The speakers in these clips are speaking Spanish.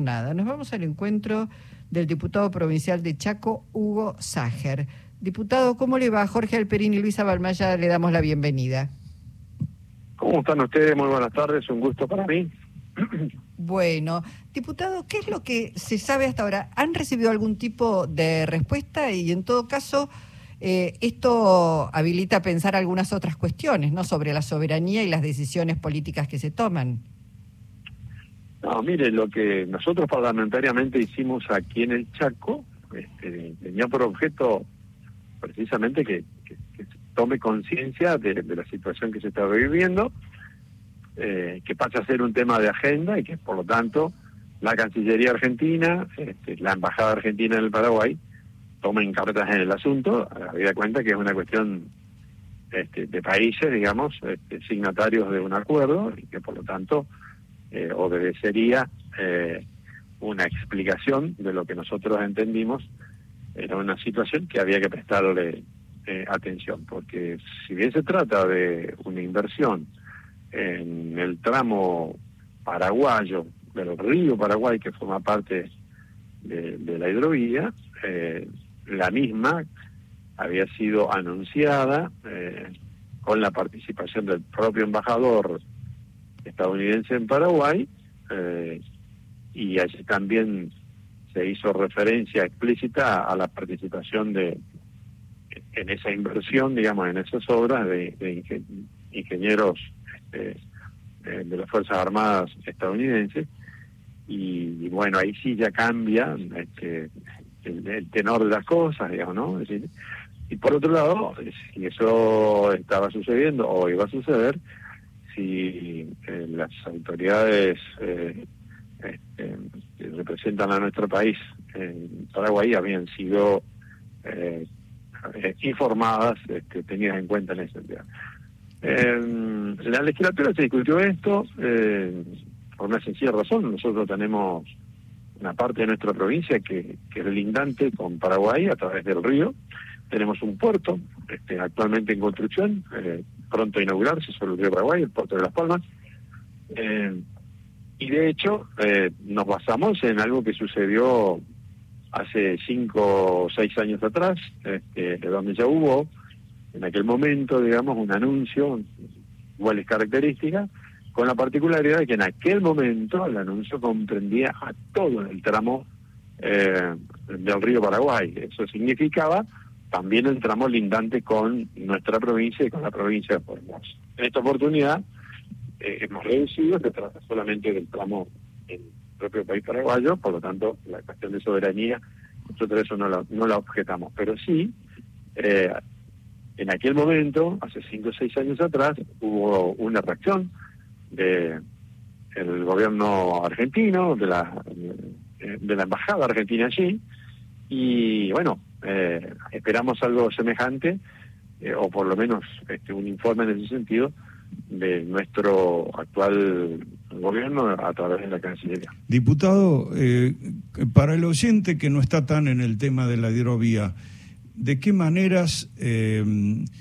nada. Nos vamos al encuentro del diputado provincial de Chaco, Hugo Ságer. Diputado, ¿cómo le va? Jorge Alperín y Luisa Balmaya le damos la bienvenida. ¿Cómo están ustedes? Muy buenas tardes, un gusto para mí. Bueno, diputado, ¿qué es lo que se sabe hasta ahora? ¿Han recibido algún tipo de respuesta y en todo caso eh, esto habilita a pensar algunas otras cuestiones, ¿no? Sobre la soberanía y las decisiones políticas que se toman. No, mire, lo que nosotros parlamentariamente hicimos aquí en el Chaco este, tenía por objeto precisamente que, se tome conciencia de, la situación que se está viviendo, eh, que pase a ser un tema de agenda y que por lo tanto la Cancillería Argentina, este, la Embajada Argentina en el Paraguay, tomen cartas en el asunto, habida cuenta que es una cuestión este, de países, digamos, este, signatarios de un acuerdo y que por lo tanto eh, obedecería eh, una explicación de lo que nosotros entendimos era una situación que había que prestarle eh, atención, porque si bien se trata de una inversión en el tramo paraguayo del río Paraguay que forma parte de, de la hidrovía, eh, la misma había sido anunciada eh, con la participación del propio embajador estadounidense en Paraguay eh, y allí también se hizo referencia explícita a la participación de en esa inversión, digamos, en esas obras de, ingenieros este, eh, de las Fuerzas Armadas estadounidenses y, bueno, ahí sí ya cambia este, el, tenor de las cosas, digamos, ¿no? y por otro lado, si eso estaba sucediendo o iba a suceder, si eh, las autoridades eh, este, que representan a nuestro país en Paraguay habían sido eh, informadas, este, tenidas en cuenta en ese sentido. En la legislatura se discutió esto por una sencilla razón. Nosotros tenemos una parte de nuestra provincia que, es lindante con Paraguay a través del río. Tenemos un puerto este, actualmente en construcción, eh, pronto a inaugurarse sobre el río Paraguay, el puerto de Las Palmas. Eh, y de hecho eh, nos basamos en algo que sucedió hace cinco o seis años atrás, este, donde ya hubo en aquel momento, digamos, un anuncio, iguales características, con la particularidad de que en aquel momento el anuncio comprendía a todo el tramo eh, del río Paraguay. Eso significaba también el tramo lindante con nuestra provincia y con la provincia de Formosa. En esta oportunidad eh, hemos reducido, se trata solamente del tramo en propio país paraguayo, por lo tanto la cuestión de soberanía, nosotros eso no la, no la objetamos, pero sí, eh, en aquel momento, hace cinco o seis años atrás, hubo una reacción de el gobierno argentino, de la, de la embajada argentina allí, y bueno, eh, esperamos algo semejante, eh, o por lo menos este, un informe en ese sentido, de nuestro actual gobierno a través de la Cancillería. Diputado, eh, para el oyente que no está tan en el tema de la hidrovía, ¿de qué maneras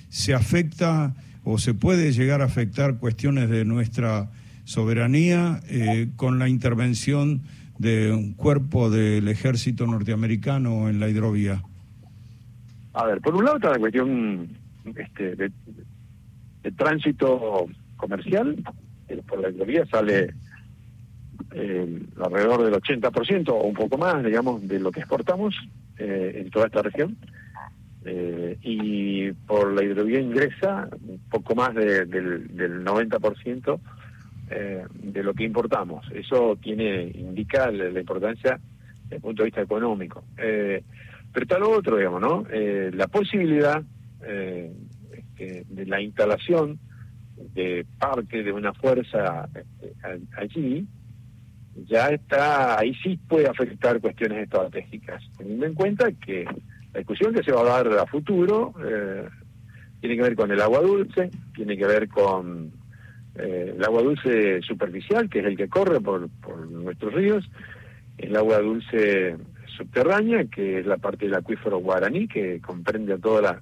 se afecta o se puede llegar a afectar cuestiones de nuestra soberanía eh, con la intervención de un cuerpo del ejército norteamericano en la hidrovía? A ver, por un lado está la cuestión este, de, tránsito comercial, eh, por la hidrovía sale eh, alrededor del 80% o un poco más, digamos, de lo que exportamos en toda esta región. Eh, y por la hidrovía ingresa un poco más del, del 90% eh, de lo que importamos. Eso tiene indica la, importancia desde el punto de vista económico. Eh, pero está lo otro, digamos, ¿no? Eh, la posibilidad este, de la instalación de parte de una fuerza este, allí ya está, ahí sí puede afectar cuestiones estratégicas, teniendo en cuenta que la discusión que se va a dar a futuro eh, tiene que ver con el agua dulce, tiene que ver con eh, el agua dulce superficial, que es el que corre por, nuestros ríos, el agua dulce subterránea, que es la parte del acuífero guaraní, que comprende toda la,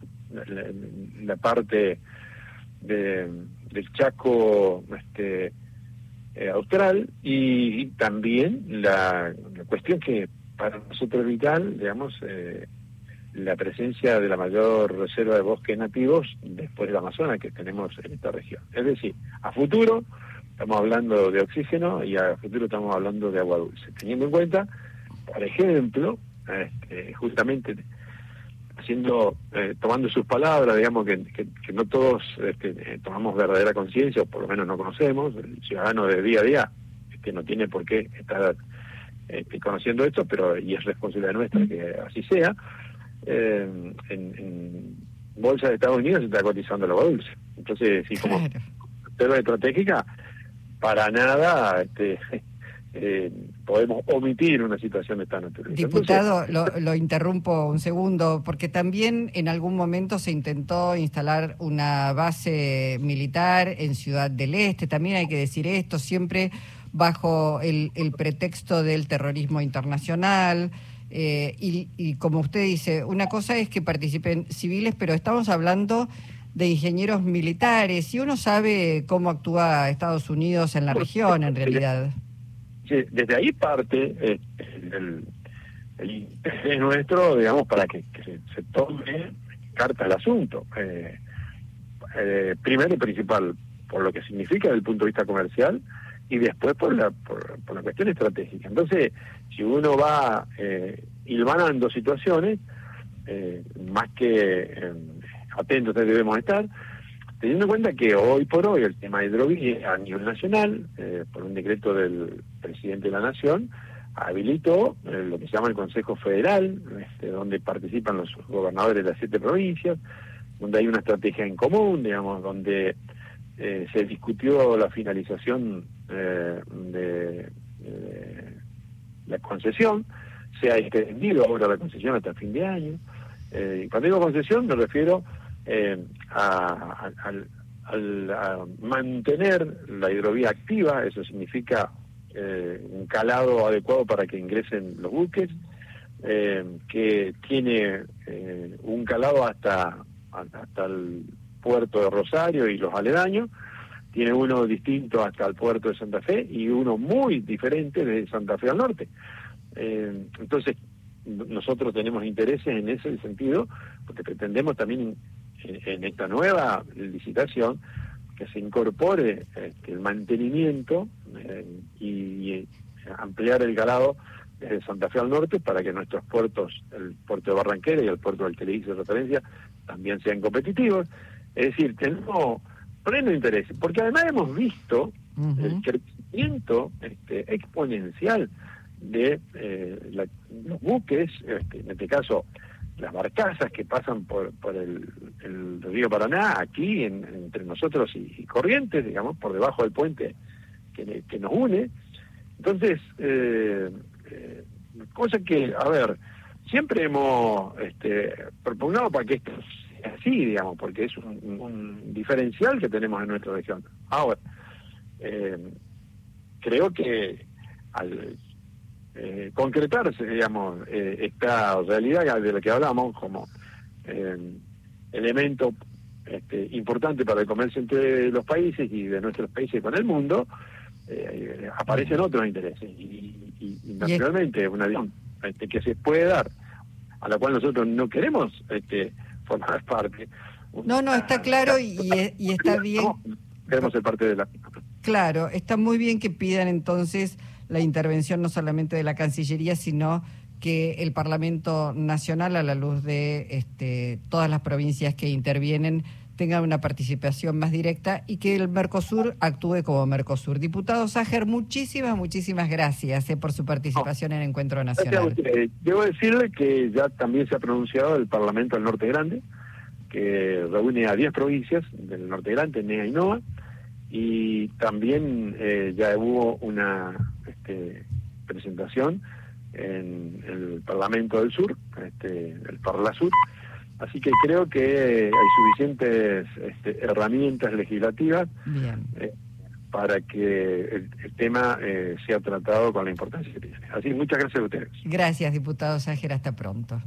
la, parte de, del Chaco este, eh, austral y, también la, cuestión que para nosotros es vital, digamos, eh, la presencia de la mayor reserva de bosques nativos después del Amazonas que tenemos en esta región. Es decir, a futuro estamos hablando de oxígeno y a futuro estamos hablando de agua dulce, teniendo en cuenta, por ejemplo, este, justamente haciendo, eh, tomando sus palabras, digamos que, que, no todos este, tomamos verdadera conciencia, o por lo menos no conocemos, el ciudadano de día a día que no tiene por qué estar este, conociendo esto, pero y es responsabilidad nuestra que así sea. Eh, en, bolsa de Estados Unidos se está cotizando el agua dulce. Entonces, sí, como tema estratégica, para nada este, eh, podemos omitir una situación de esta naturaleza. Diputado, lo, interrumpo un segundo, porque también en algún momento se intentó instalar una base militar en Ciudad del Este, también hay que decir esto, siempre bajo el, pretexto del terrorismo internacional. Eh, y, y como usted dice, una cosa es que participen civiles, pero estamos hablando de ingenieros militares y uno sabe cómo actúa Estados Unidos en la región en realidad desde ahí parte eh, el, interés nuestro, digamos, para que, se, tome carta al asunto. Eh, eh, primero y principal, por lo que significa desde el punto de vista comercial y después por la, por, la cuestión estratégica. Entonces, si uno va hilvanando situaciones, más que atentos debemos estar, Teniendo en cuenta que hoy por hoy el tema de hidrovía a nivel nacional, eh, por un decreto del presidente de la Nación, habilitó eh, lo que se llama el Consejo Federal, este, donde participan los gobernadores de las siete provincias, donde hay una estrategia en común, digamos, donde eh, se discutió la finalización de la concesión, se ha extendido ahora la concesión hasta fin de año. y cuando digo concesión me refiero eh, a, mantener la hidrovía activa, eso significa eh, un calado adecuado para que ingresen los buques, eh, que tiene un calado hasta, hasta el puerto de Rosario y los aledaños, tiene uno distinto hasta el puerto de Santa Fe y uno muy diferente de Santa Fe al norte. entonces, nosotros tenemos intereses en ese sentido, porque pretendemos también en, esta nueva licitación que se incorpore este, el mantenimiento eh, y, ampliar el calado desde Santa Fe al norte para que nuestros puertos, el puerto de Barranquera y el puerto del que le hice referencia, también sean competitivos. Es decir, tenemos pleno interés, porque además hemos visto el crecimiento este, exponencial de eh, los buques, este, en este caso las barcazas que pasan por, por el, río Paraná, aquí entre nosotros y, Corrientes, digamos, por debajo del puente que, nos une. Entonces, eh, eh, cosa que, a ver, siempre hemos este, propugnado para que esto sea así, digamos, porque es un, diferencial que tenemos en nuestra región. Ahora, eh, creo que al eh, concretarse, digamos, eh, esta realidad de la que hablamos como eh, elemento este, importante para el comercio entre los países y de nuestros países con el mundo, aparecen otros intereses. Y, naturalmente es una este, que se puede dar, a la cual nosotros no queremos este, formar parte. No, no, está claro y, y está bien. queremos ser parte de la. Claro, está muy bien que pidan entonces la intervención no solamente de la Cancillería, sino que el Parlamento Nacional, a la luz de este, todas las provincias que intervienen, tenga una participación más directa y que el Mercosur actúe como Mercosur. Diputado Ságer, muchísimas, muchísimas gracias eh, por su participación en el Encuentro Nacional. Debo decirle que ya también se ha pronunciado el Parlamento del Norte Grande, que reúne a 10 provincias del Norte Grande, NEA y NOA, y también eh, ya hubo una este, presentación en el Parlamento del Sur, este, el Parlasur, así que creo que hay suficientes este, herramientas legislativas eh, para que el, tema eh, sea tratado con la importancia que tiene. Así muchas gracias a ustedes. Gracias, diputado Ságer, hasta pronto.